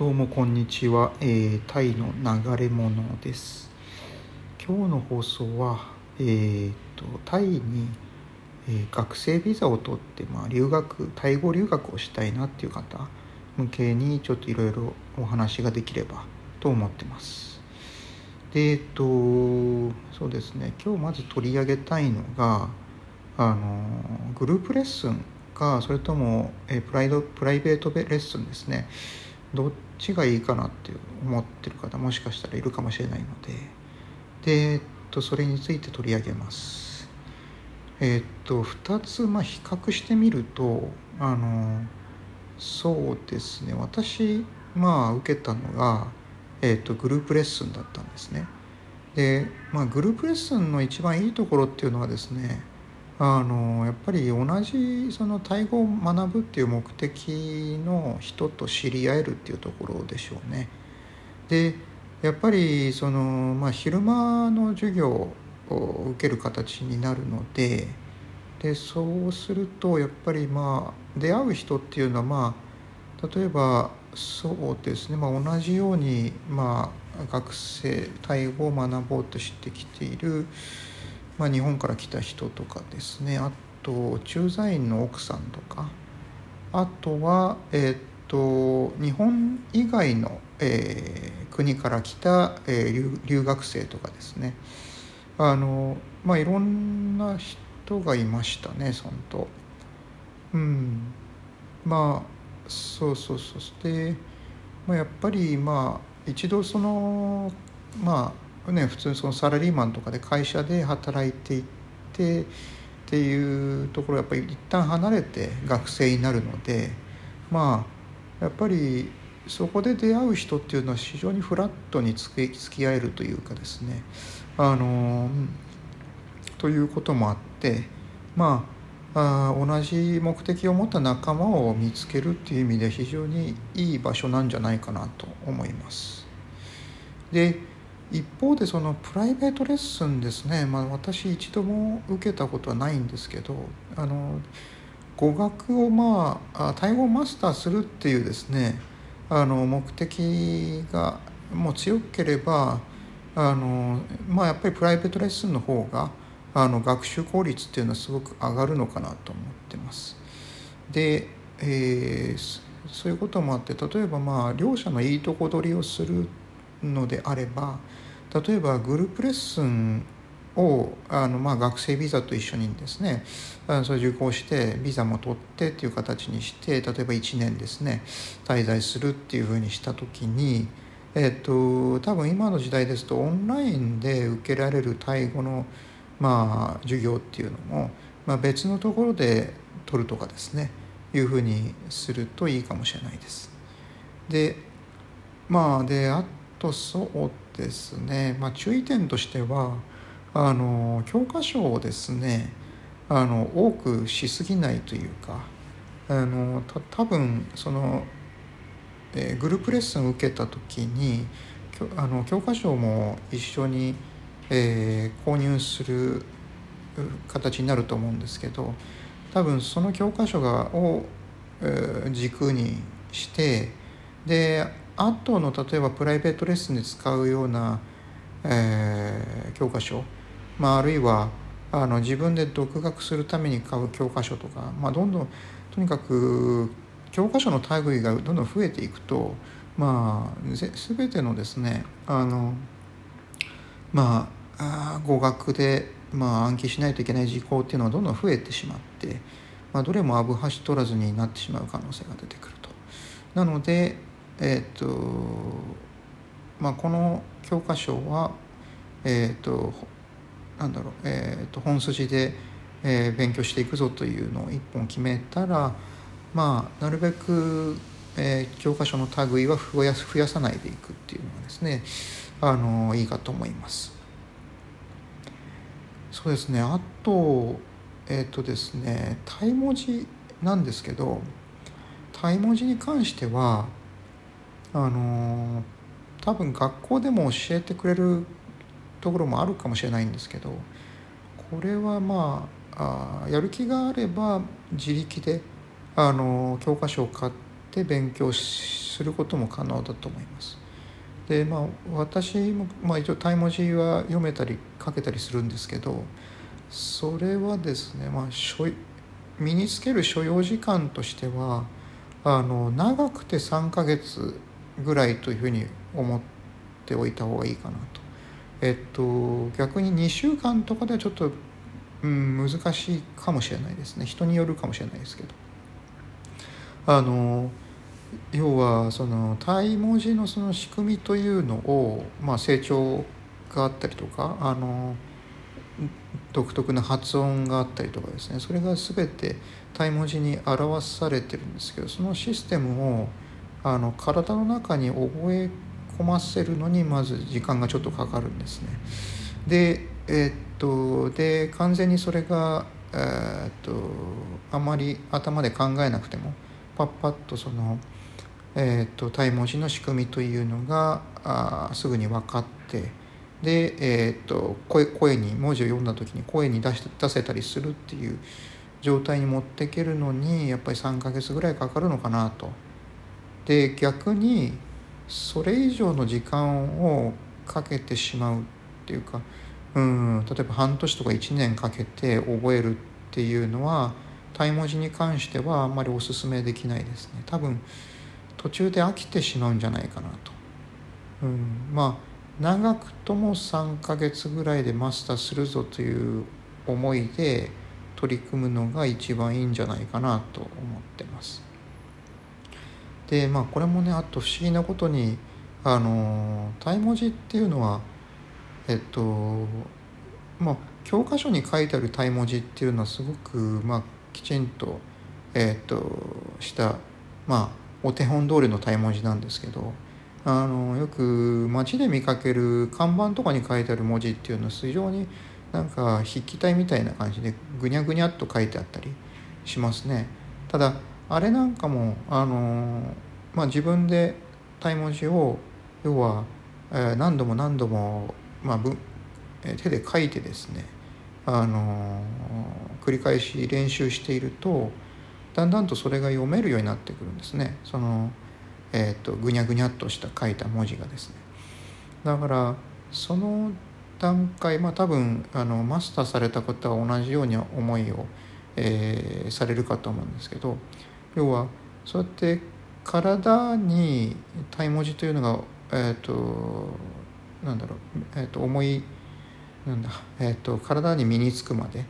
どうもこんにちは、えー、タイの流れ物です。今日の放送は、えーと、タイに、えー、学生ビザを取って、まあ、留学タイ語留学をしたいなっていう方向けにちょっといろいろお話ができればと思ってます。でえっ、ー、とそうですね。今日まず取り上げたいのがあのグループレッスンかそれとも、えー、プライドプライベートレッスンですね。どっちがいいかなって思ってる方もしかしたらいるかもしれないので。で、えっと、それについて取り上げます。えっと2つ、まあ、比較してみるとあのそうですね。私まあ受けたのが、えっと、グループレッスンだったんですね。で、まあ、グループレッスンの一番いいところっていうのはですねあのやっぱり同じそのタイ語を学ぶっていう目的の人と知り合えるっていうところでしょうね。でやっぱりその、まあ、昼間の授業を受ける形になるのででそうするとやっぱりまあ出会う人っていうのはまあ例えばそうですね、まあ、同じように、まあ、学生タイ語を学ぼうとしてきているまあ、日本から来た人とかですね。あと駐在員の奥さんとか。あとは、えー、っと日本以外の、えー、国から来た、えー、留学生とかですね。あのまあいろんな人がいましたね本当うん。まあそうそうそしてまあ、やっぱりまあ一度そのまあね、普通にそのサラリーマンとかで会社で働いていってっていうところやっぱり一旦離れて学生になるのでまあやっぱりそこで出会う人っていうのは非常にフラットに付き合えるというかですねあのということもあってまああ同じ目的を持った仲間を見つけるっていう意味で非常にいい場所なんじゃないかなと思います。で一方でそのプライベートレッスンですね、まあ、私一度も受けたことはないんですけどあの語学をまあタイ語をマスターするっていうですねあの目的がもう強ければあの、まあ、やっぱりプライベートレッスンの方があの学習効率っていうのはすごく上がるのかなと思ってます。で、えー、そういうこともあって例えばまあ両者のいいとこ取りをするのであれば例えばグループレッスンをあの、まあ、学生ビザと一緒にですねあのそれ受講してビザも取ってっていう形にして例えば1年ですね滞在するっていうふうにした時に、えっと、多分今の時代ですとオンラインで受けられるタイ語の、まあ、授業っていうのも、まあ、別のところで取るとかですねいうふうにするといいかもしれないです。でまあであとそうですね、まあ、注意点としてはあの教科書をですねあの多くしすぎないというかあのた多分その、えー、グループレッスンを受けた時にあの教科書も一緒に、えー、購入する形になると思うんですけど多分その教科書がを、えー、軸にしてであとの例えばプライベートレッスンで使うような、えー、教科書、まあ、あるいはあの自分で独学するために買う教科書とか、まあ、どんどんとにかく教科書の類がどんどん増えていくとまあ全てのですねあのまあ語学で、まあ、暗記しないといけない事項っていうのはどんどん増えてしまって、まあ、どれもアブハシ取らずになってしまう可能性が出てくると。なのでえっ、ー、とまあこの教科書はえっ、ー、となんだろう、えー、と本筋で、えー、勉強していくぞというのを一本決めたらまあなるべく、えー、教科書の類は増や増やさないでいくっていうのがですねあのいいかと思います。そうですねあとえっ、ー、とですねタイ文字なんですけどタイ文字に関してはあの多分学校でも教えてくれるところもあるかもしれないんですけどこれはまああやる気があれば自力であの教科書を買って勉強することも可能だと思います。でまあ私も、まあ、一応タイ文字は読めたり書けたりするんですけどそれはですね、まあ、身につける所要時間としてはあの長くて3ヶ月ぐらいというふうに思っておいた方がいいかなと。えっと逆に2週間とかではちょっと、うん、難しいかもしれないですね人によるかもしれないですけど。あの要はその体文字のその仕組みというのを、まあ、成長があったりとかあの独特な発音があったりとかですねそれが全て体文字に表されてるんですけどそのシステムをあの体の中に覚え込ませるのにまず時間がちょっとかかるんですね。でえー、っとで完全にそれが、えー、っとあまり頭で考えなくてもパッパッとその、えー、っと体文字の仕組みというのがあすぐに分かってで、え、っと声声に文字を読んだ時に声に出し出せたりするっていう状態に持っていけるのにやっぱり3ヶ月ぐらいかかるのかなと。で逆にそれ以上の時間をかけてしまうっていうかうん例えば半年とか1年かけて覚えるっていうのはタイ文字に関してはあんまりおすすめできないですね。多分途中で飽きてしまうんじゃないかなと、うん、まあ長くとも3ヶ月ぐらいでマスターするぞという思いで取り組むのが一番いいんじゃないかなと思ってます。でまあこれもねあと不思議なことにあのタイ文字っていうのはえっとまあ教科書に書いてあるタイ文字っていうのはすごくまあきちんと,、えーと、したまあお手本通りの体文字なんですけどあのよく街で見かける看板とかに書いてある文字っていうのは非常になんか筆記体みたいな感じでぐにゃぐにゃっと書いてあったりしますね。ただあれなんかもあの、まあ、自分で体文字を要は、え、何度も何度も、まあ、手で書いてですねあの繰り返し練習しているとだんだんとそれが読めるようになってくるんですね。その、えーと、ぐにゃぐにゃっとした書いた文字がですね。だからその段階まあ多分あのマスターされた方は同じように思いを、えー、されるかと思うんですけど要はそうやって体に体文字というのがえっ、ー、となんだろう、えーと、と思いなんだ、えーと、体に身につくまで、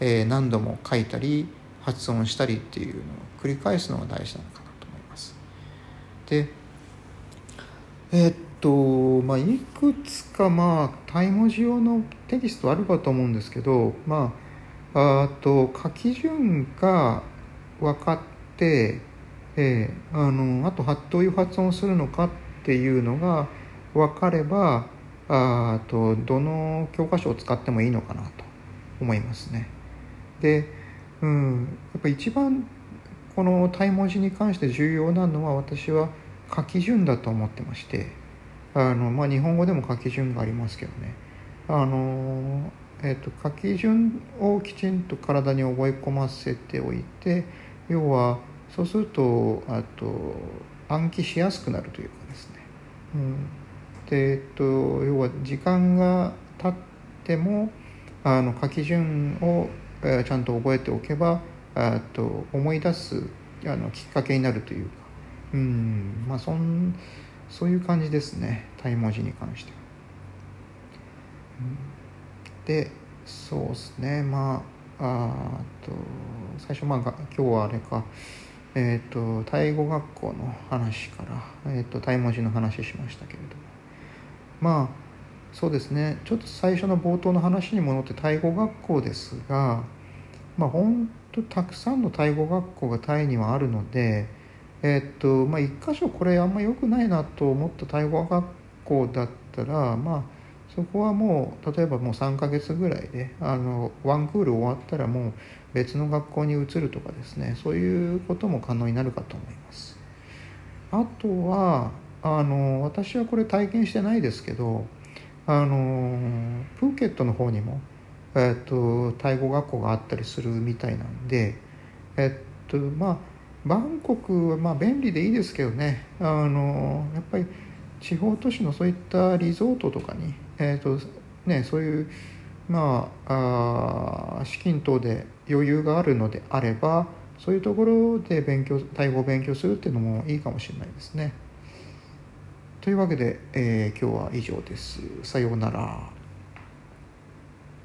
えー、何度も書いたり発音したりっていうのを繰り返すのが大事なのかなと思います。でえー、っとまあいくつかまあタイ文字用のテキストあるかと思うんですけどまああと書き順が分かって、えー、あのあとどういう発音をするのかっていうのが分かればあとどの教科書を使ってもいいのかなと思いますね。で、うん、やっぱ一番このタイ文字に関して重要なのは私は書き順だと思ってましてあの、まあ、日本語でも書き順がありますけどねあの、えーと、書き順をきちんと体に覚え込ませておいて要はそうするとあと暗記しやすくなるというかですね、うん。で、えっと、要は時間が経ってもあの書き順を、え、ちゃんと覚えておけばあと思い出すあのきっかけになるというか。うん。まあそんそういう感じですね。タイ文字に関しては。でそうですね。まああと最初まあ今日はあれか。えっ、ー、とタイ語学校の話から、えーと、タイ文字の話しましたけれども。まあそうですね。ちょっと最初の冒頭の話に戻ってタイ語学校ですがまあ本当たくさんのタイ語学校がタイにはあるのでえー、っとまあ一箇所これあんま良くないなと思ったタイ語学校だったらまあそこはもう例えばもう3ヶ月ぐらいであのワンクール終わったらもう別の学校に移るとかですねそういうことも可能になるかと思います。あとはあの私はこれ体験してないですけどあのプーケットの方にも、えっと、タイ語学校があったりするみたいなんで、えっとまあ、バンコクはまあ便利でいいですけどねあのやっぱり地方都市のそういったリゾートとかに、えーとね、そういうまああ資金等で余裕があるのであればそういうところで勉強タイ語を勉強するっていうのもいいかもしれないですね。というわけで、えー、今日は以上です。さようなら。